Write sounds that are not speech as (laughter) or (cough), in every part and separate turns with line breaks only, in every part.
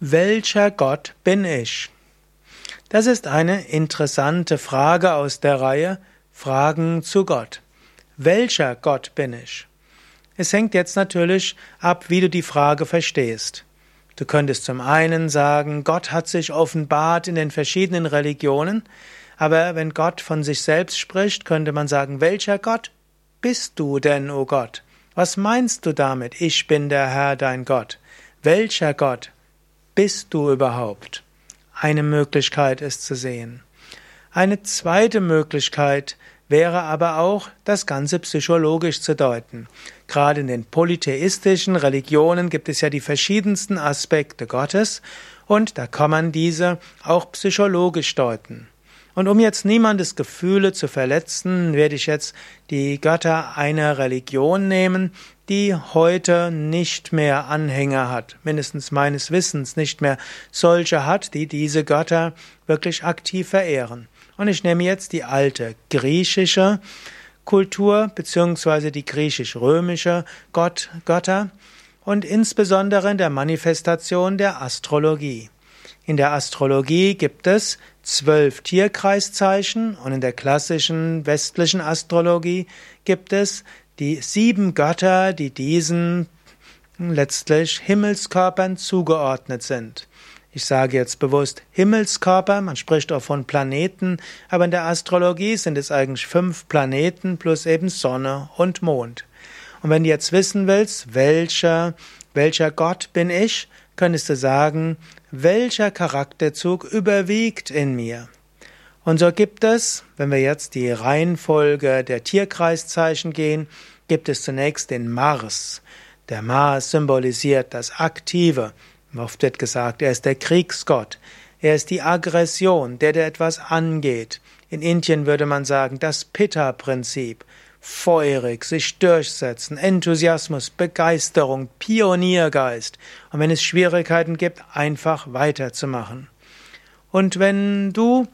Welcher Gott bin ich? Das ist eine interessante Frage aus der Reihe Fragen zu Gott. Welcher Gott bin ich? Es hängt jetzt natürlich ab, wie du die Frage verstehst. Du könntest zum einen sagen, Gott hat sich offenbart in den verschiedenen Religionen, aber wenn Gott von sich selbst spricht, könnte man sagen, welcher Gott bist du denn, o oh Gott? Was meinst du damit? Ich bin der Herr, dein Gott. Welcher Gott bist du überhaupt? Eine Möglichkeit ist zu sehen. Eine zweite Möglichkeit wäre aber auch, das Ganze psychologisch zu deuten. Gerade in den polytheistischen Religionen gibt es ja die verschiedensten Aspekte Gottes und da kann man diese auch psychologisch deuten. Und um jetzt niemandes Gefühle zu verletzen, werde ich jetzt die Götter einer Religion nehmen, die heute nicht mehr Anhänger hat, mindestens meines Wissens nicht mehr solche hat, die diese Götter wirklich aktiv verehren. Und ich nehme jetzt die alte griechische Kultur beziehungsweise die griechisch-römische Gott, Götter und insbesondere in der Manifestation der Astrologie. In der Astrologie gibt es zwölf Tierkreiszeichen und in der klassischen westlichen Astrologie gibt es die sieben Götter, die diesen letztlich Himmelskörpern zugeordnet sind. Ich sage jetzt bewusst Himmelskörper, man spricht auch von Planeten, aber in der Astrologie sind es eigentlich fünf Planeten plus eben Sonne und Mond. Und wenn du jetzt wissen willst, welcher, welcher Gott bin ich, könntest du sagen, welcher Charakterzug überwiegt in mir. Und so gibt es, wenn wir jetzt die Reihenfolge der Tierkreiszeichen gehen, gibt es zunächst den Mars. Der Mars symbolisiert das Aktive. Oft wird gesagt, er ist der Kriegsgott. Er ist die Aggression, der der etwas angeht. In Indien würde man sagen, das Pitta-Prinzip feurig, sich durchsetzen, Enthusiasmus, Begeisterung, Pioniergeist und wenn es Schwierigkeiten gibt, einfach weiterzumachen. Und wenn du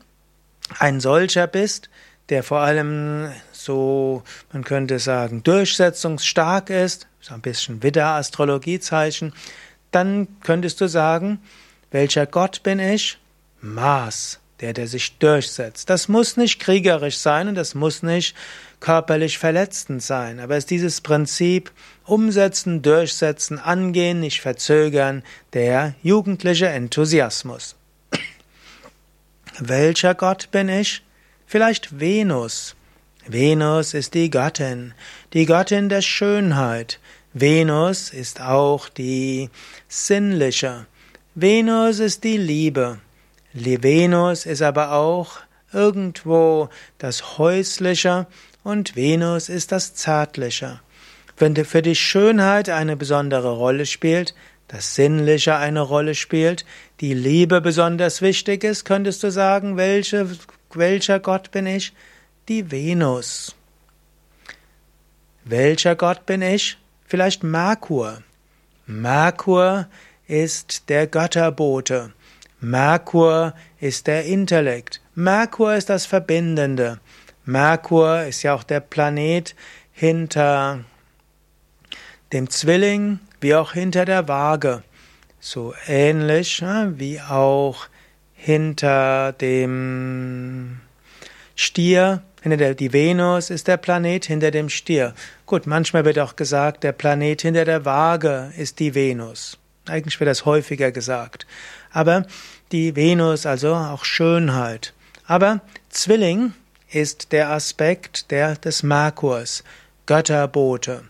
ein solcher bist, der vor allem so, man könnte sagen, durchsetzungsstark ist, so ein bisschen Widder-Astrologiezeichen, dann könntest du sagen, welcher Gott bin ich? Maß der, der sich durchsetzt. Das muss nicht kriegerisch sein und das muss nicht körperlich verletzend sein, aber es ist dieses Prinzip umsetzen, durchsetzen, angehen, nicht verzögern, der jugendliche Enthusiasmus. (clears throat) Welcher Gott bin ich? Vielleicht Venus. Venus ist die Göttin, die Göttin der Schönheit. Venus ist auch die sinnliche. Venus ist die Liebe. Venus ist aber auch irgendwo das Häusliche und Venus ist das Zärtliche. Wenn für die Schönheit eine besondere Rolle spielt, das Sinnliche eine Rolle spielt, die Liebe besonders wichtig ist, könntest du sagen, welche, welcher Gott bin ich? Die Venus. Welcher Gott bin ich? Vielleicht Merkur. Merkur ist der Götterbote. Merkur ist der Intellekt. Merkur ist das Verbindende. Merkur ist ja auch der Planet hinter dem Zwilling wie auch hinter der Waage. So ähnlich wie auch hinter dem Stier. Hinter der, die Venus ist der Planet hinter dem Stier. Gut, manchmal wird auch gesagt, der Planet hinter der Waage ist die Venus. Eigentlich wird das häufiger gesagt. Aber die Venus, also auch Schönheit. Aber Zwilling ist der Aspekt der, des Merkurs, Götterbote.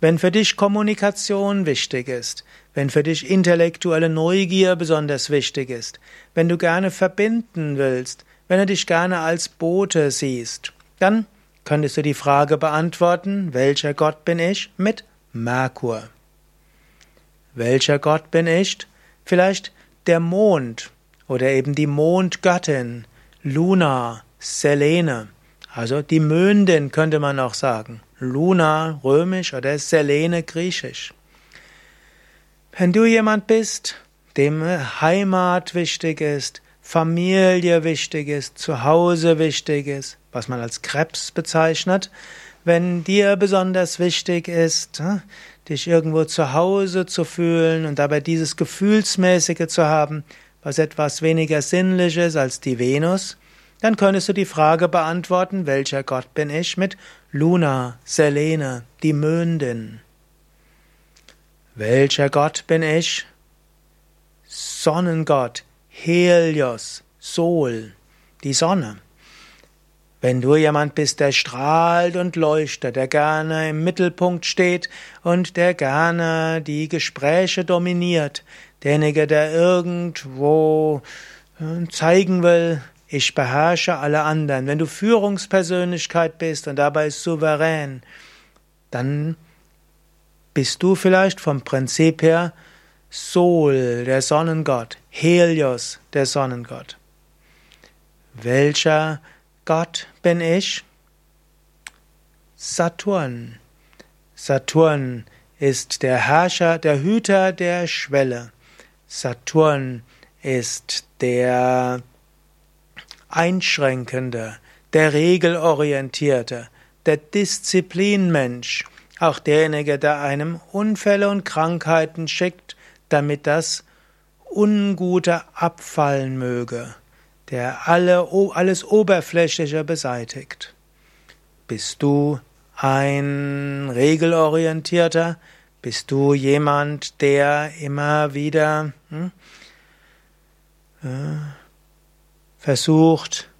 Wenn für dich Kommunikation wichtig ist, wenn für dich intellektuelle Neugier besonders wichtig ist, wenn du gerne verbinden willst, wenn du dich gerne als Bote siehst, dann könntest du die Frage beantworten, welcher Gott bin ich? mit Merkur. Welcher Gott bin ich? Vielleicht der Mond oder eben die Mondgöttin, Luna, Selene. Also die Möndin könnte man auch sagen. Luna römisch oder Selene griechisch. Wenn du jemand bist, dem Heimat wichtig ist, Familie wichtig ist, Zuhause wichtig ist, was man als Krebs bezeichnet, wenn dir besonders wichtig ist, hm, dich irgendwo zu Hause zu fühlen und dabei dieses Gefühlsmäßige zu haben, was etwas weniger sinnlich ist als die Venus, dann könntest du die Frage beantworten, welcher Gott bin ich mit Luna, Selene, die Möndin. Welcher Gott bin ich? Sonnengott, Helios, Sol, die Sonne. Wenn du jemand bist, der strahlt und leuchtet, der gerne im Mittelpunkt steht und der gerne die Gespräche dominiert, derjenige, der irgendwo äh, zeigen will, ich beherrsche alle anderen. Wenn du Führungspersönlichkeit bist und dabei souverän, dann bist du vielleicht vom Prinzip her Sol, der Sonnengott, Helios, der Sonnengott. Welcher Gott bin ich? Saturn. Saturn ist der Herrscher, der Hüter der Schwelle. Saturn ist der Einschränkende, der Regelorientierte, der Disziplinmensch, auch derjenige, der einem Unfälle und Krankheiten schickt, damit das Ungute abfallen möge der alle, alles Oberflächliche beseitigt. Bist du ein regelorientierter? Bist du jemand, der immer wieder hm, äh, versucht,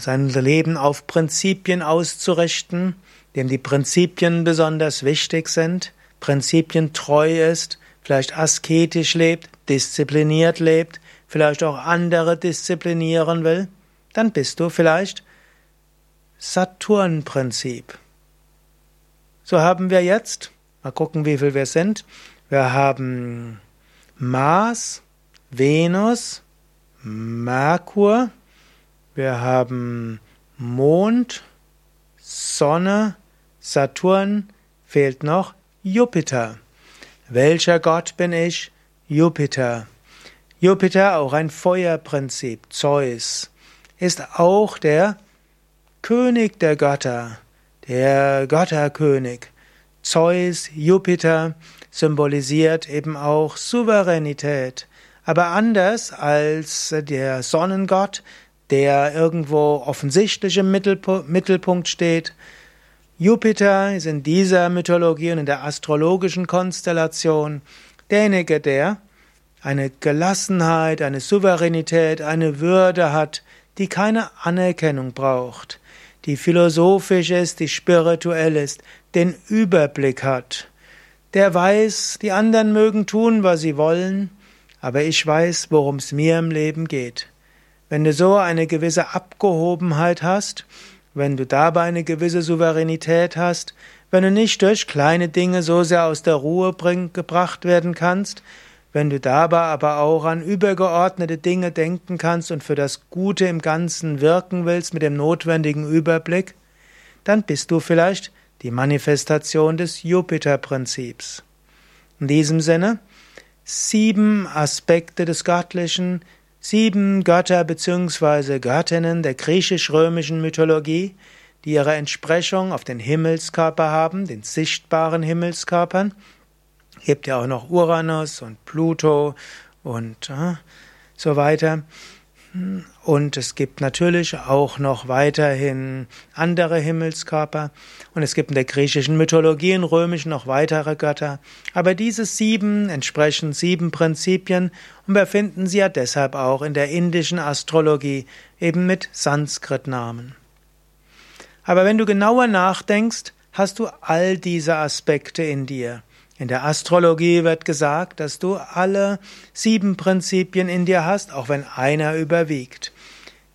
sein Leben auf Prinzipien auszurichten, dem die Prinzipien besonders wichtig sind, Prinzipien treu ist, vielleicht asketisch lebt, diszipliniert lebt, vielleicht auch andere disziplinieren will, dann bist du vielleicht Saturn-Prinzip. So haben wir jetzt, mal gucken, wie viel wir sind. Wir haben Mars, Venus, Merkur, wir haben Mond, Sonne, Saturn, fehlt noch Jupiter. Welcher Gott bin ich? Jupiter. Jupiter, auch ein Feuerprinzip, Zeus, ist auch der König der Götter, der Götterkönig. Zeus, Jupiter symbolisiert eben auch Souveränität, aber anders als der Sonnengott, der irgendwo offensichtlich im Mittelpunkt steht. Jupiter ist in dieser Mythologie und in der astrologischen Konstellation derjenige, der eine Gelassenheit, eine Souveränität, eine Würde hat, die keine Anerkennung braucht, die philosophisch ist, die spirituell ist, den Überblick hat, der weiß, die anderen mögen tun, was sie wollen, aber ich weiß, worum es mir im Leben geht. Wenn du so eine gewisse Abgehobenheit hast, wenn du dabei eine gewisse Souveränität hast, wenn du nicht durch kleine Dinge so sehr aus der Ruhe bring, gebracht werden kannst, wenn du dabei aber auch an übergeordnete Dinge denken kannst und für das Gute im Ganzen wirken willst mit dem notwendigen Überblick, dann bist du vielleicht die Manifestation des Jupiter-Prinzips. In diesem Sinne, sieben Aspekte des Göttlichen, sieben Götter bzw. Göttinnen der griechisch-römischen Mythologie, die ihre Entsprechung auf den Himmelskörper haben, den sichtbaren Himmelskörpern, gibt ja auch noch Uranus und Pluto und äh, so weiter. Und es gibt natürlich auch noch weiterhin andere Himmelskörper. Und es gibt in der griechischen Mythologie, in römischen noch weitere Götter. Aber diese sieben entsprechen sieben Prinzipien und wir finden sie ja deshalb auch in der indischen Astrologie eben mit Sanskrit-Namen. Aber wenn du genauer nachdenkst, hast du all diese Aspekte in dir. In der Astrologie wird gesagt, dass du alle sieben Prinzipien in dir hast, auch wenn einer überwiegt.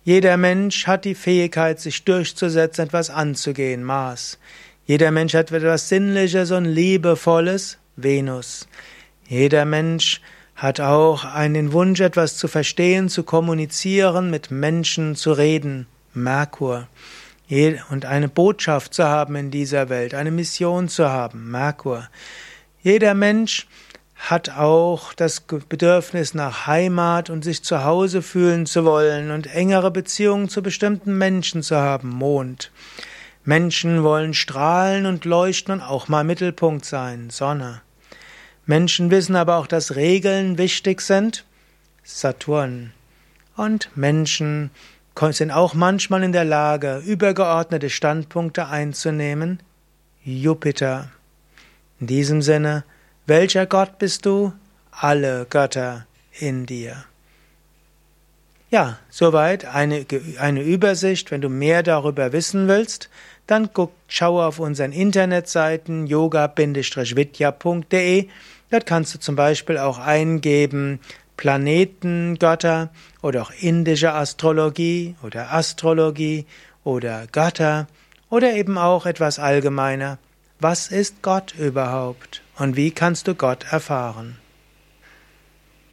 Jeder Mensch hat die Fähigkeit, sich durchzusetzen, etwas anzugehen, Mars. Jeder Mensch hat etwas Sinnliches und Liebevolles, Venus. Jeder Mensch hat auch einen Wunsch, etwas zu verstehen, zu kommunizieren, mit Menschen zu reden, Merkur. Und eine Botschaft zu haben in dieser Welt, eine Mission zu haben, Merkur. Jeder Mensch hat auch das Bedürfnis nach Heimat und sich zu Hause fühlen zu wollen und engere Beziehungen zu bestimmten Menschen zu haben, Mond. Menschen wollen strahlen und leuchten und auch mal Mittelpunkt sein, Sonne. Menschen wissen aber auch, dass Regeln wichtig sind. Saturn. Und Menschen sind auch manchmal in der Lage, übergeordnete Standpunkte einzunehmen. Jupiter. In diesem Sinne, welcher Gott bist du? Alle Götter in dir. Ja, soweit eine, eine Übersicht. Wenn du mehr darüber wissen willst, dann guck, schau auf unseren Internetseiten yoga-vidya.de. Dort kannst du zum Beispiel auch eingeben Planetengötter oder auch indische Astrologie oder Astrologie oder Götter oder eben auch etwas allgemeiner. Was ist Gott überhaupt und wie kannst du Gott erfahren?